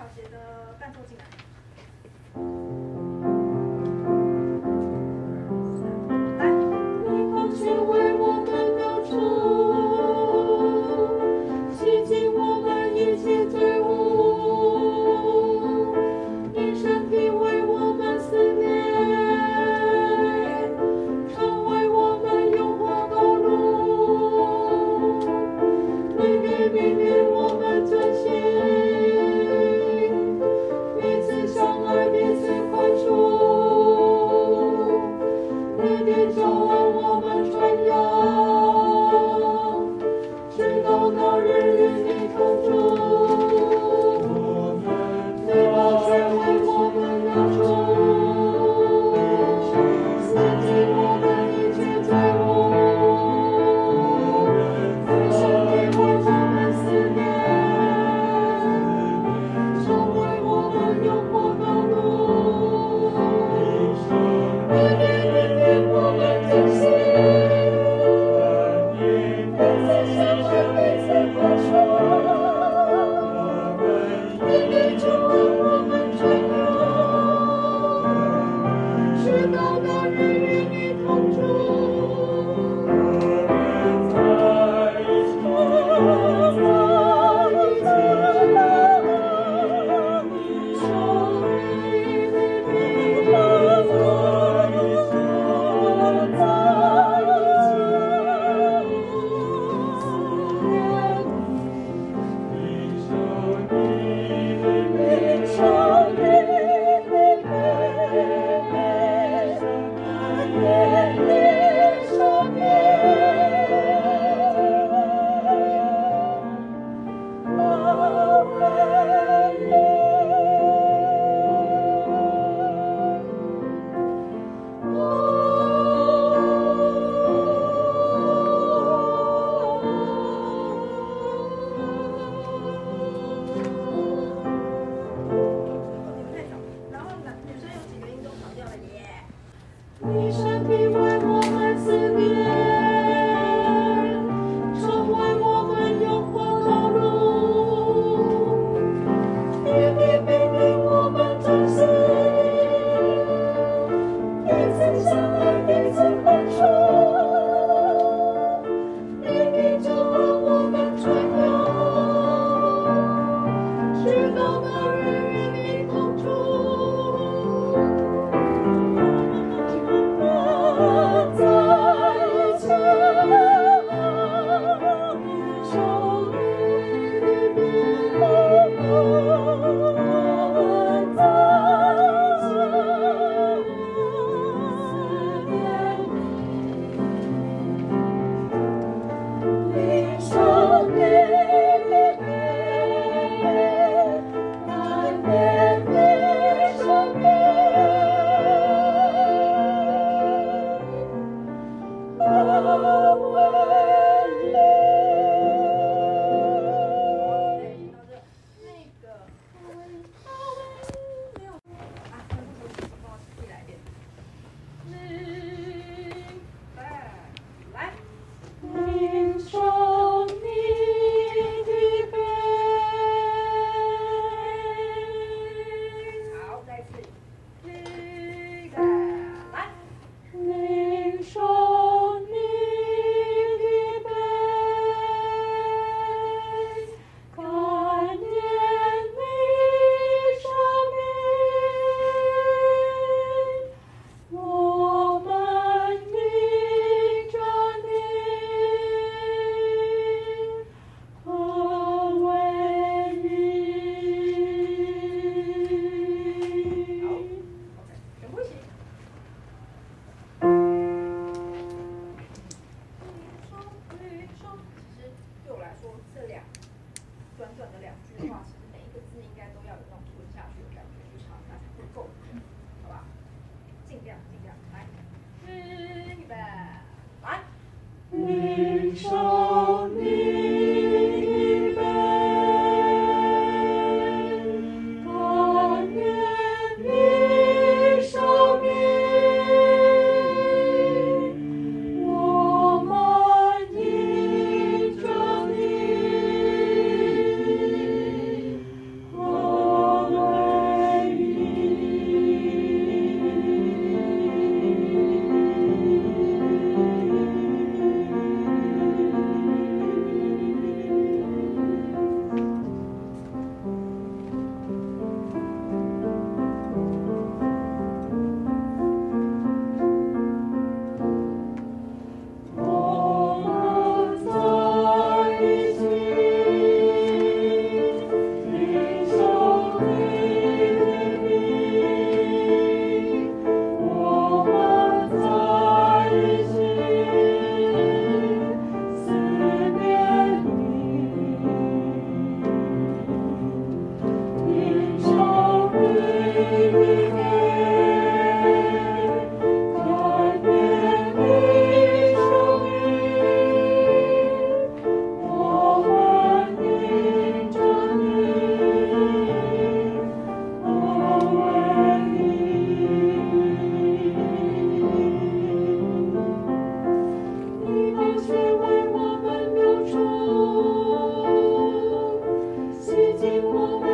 小节的伴奏进来。Sie wollen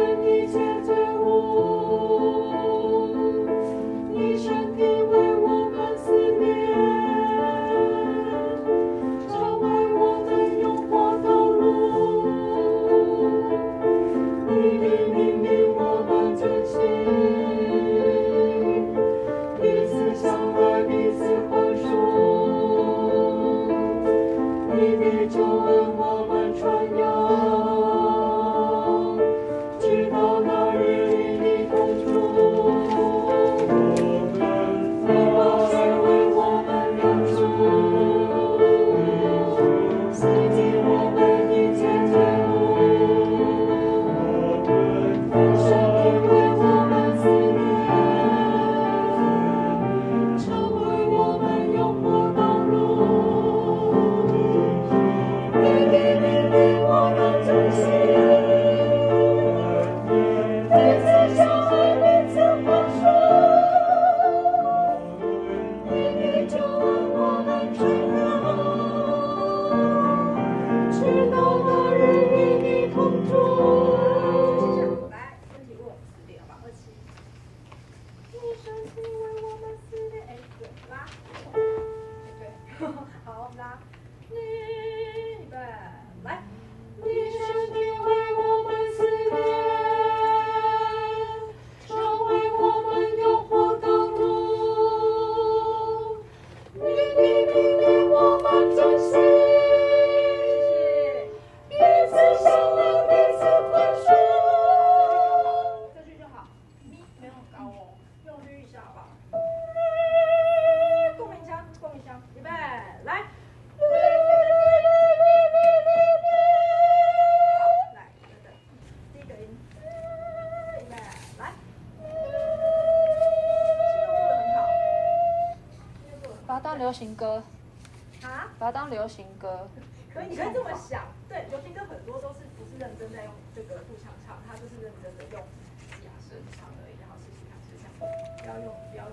流行歌。啊？把它当流行歌。可以，你可以这么想。对，流行歌很多都是不是认真在用这个腹腔唱，它就是认真的用假声唱而已。然后试试看，试试看，不要用，不要用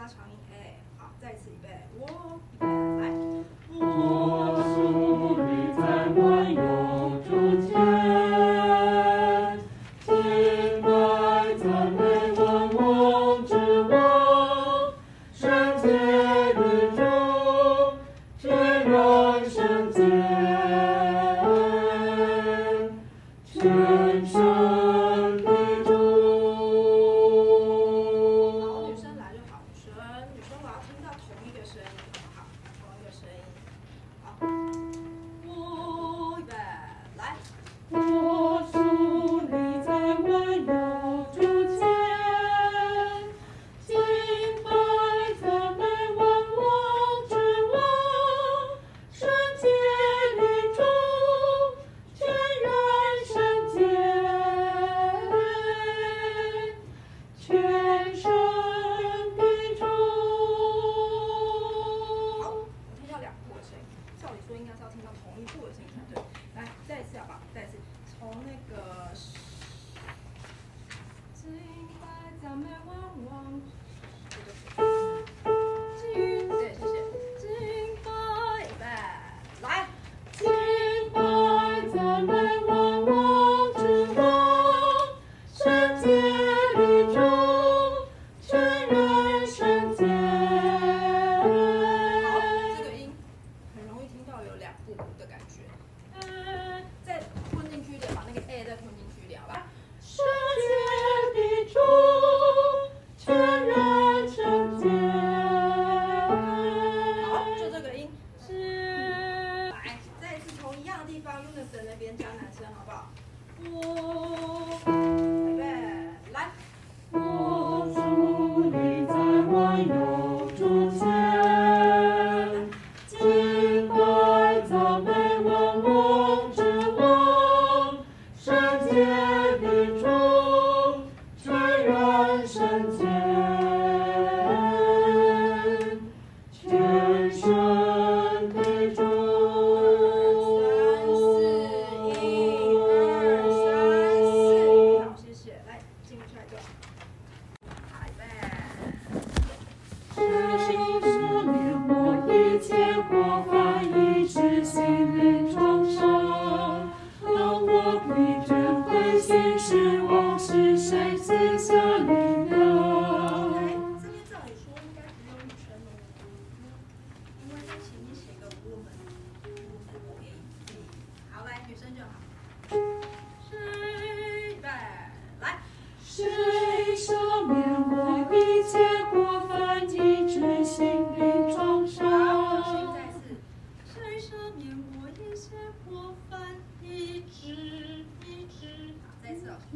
拉长一点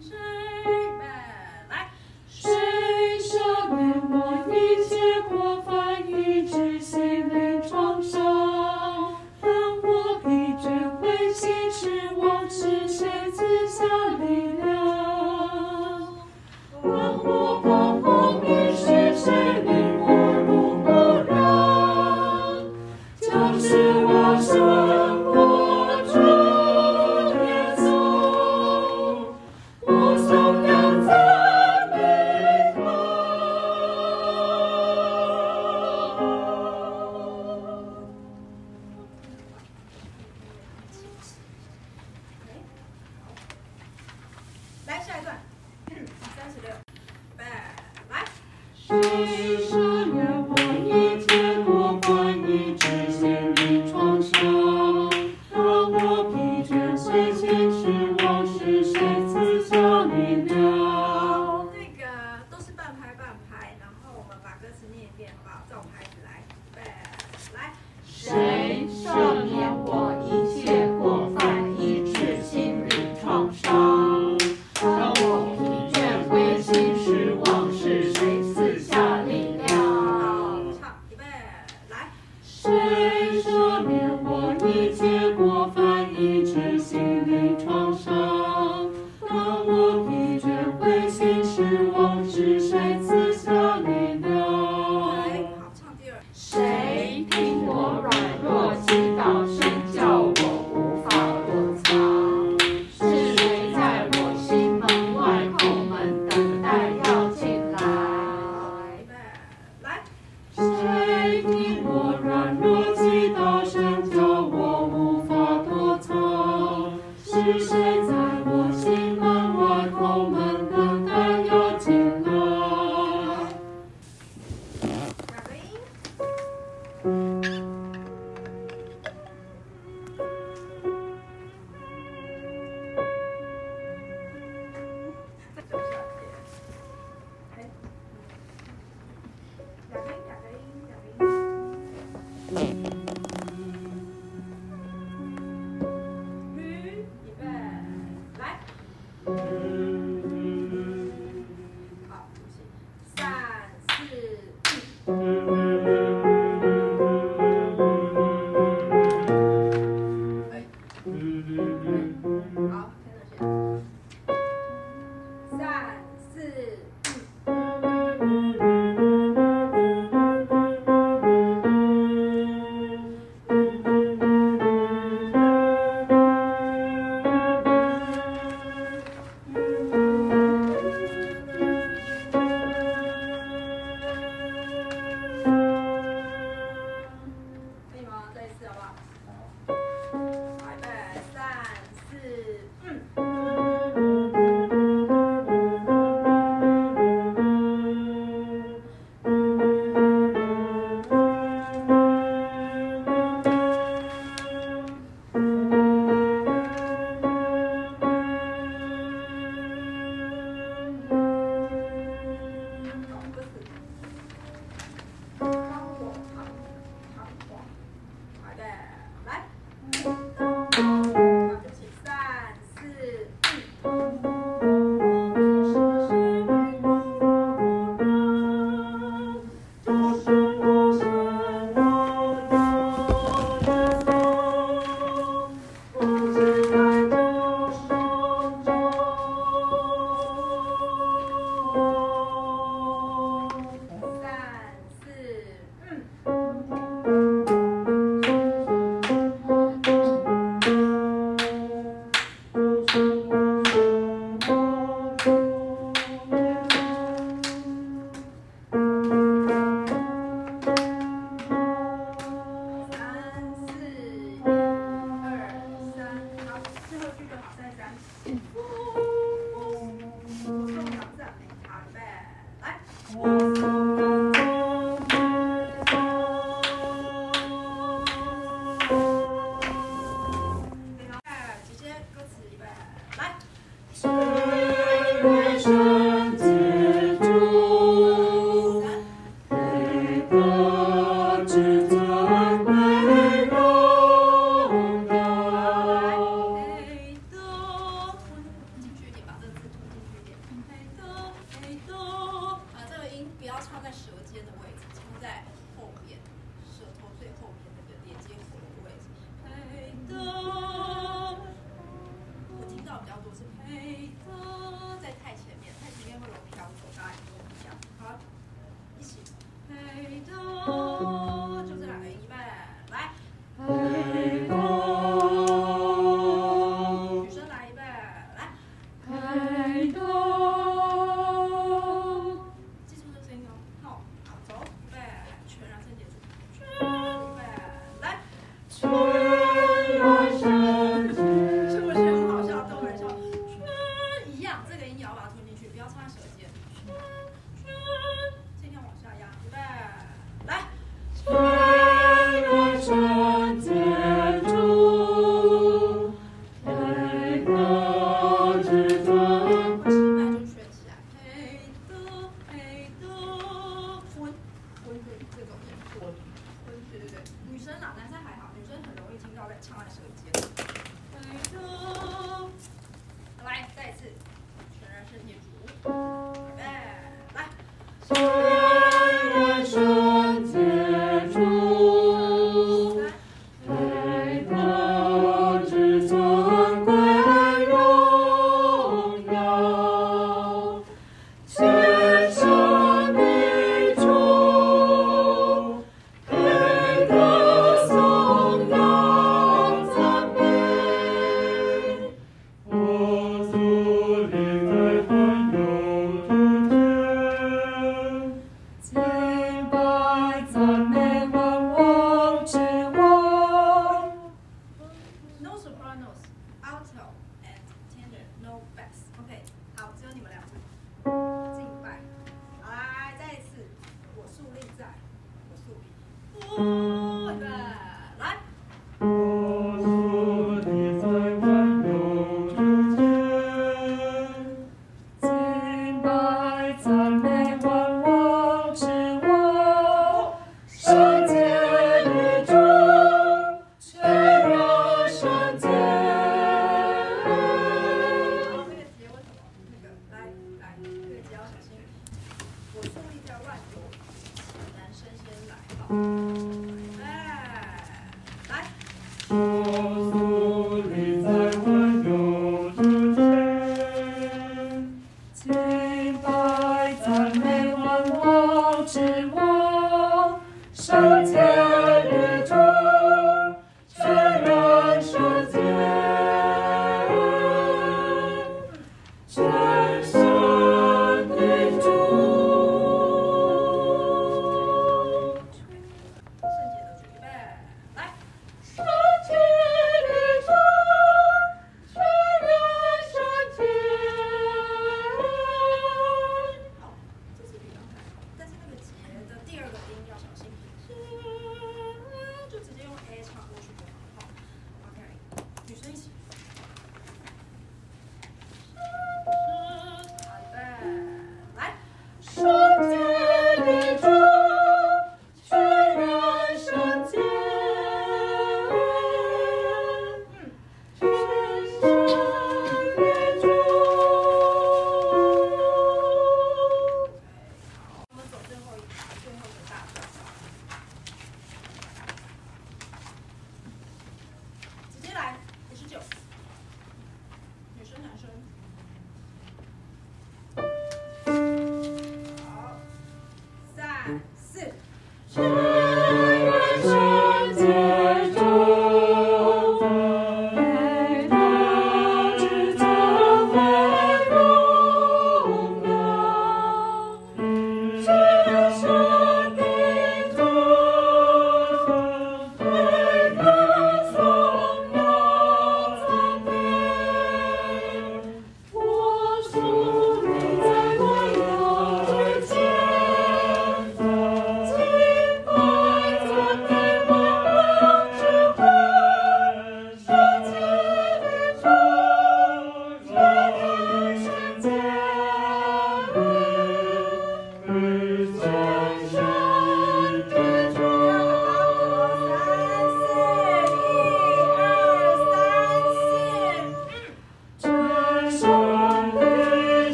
sunshine.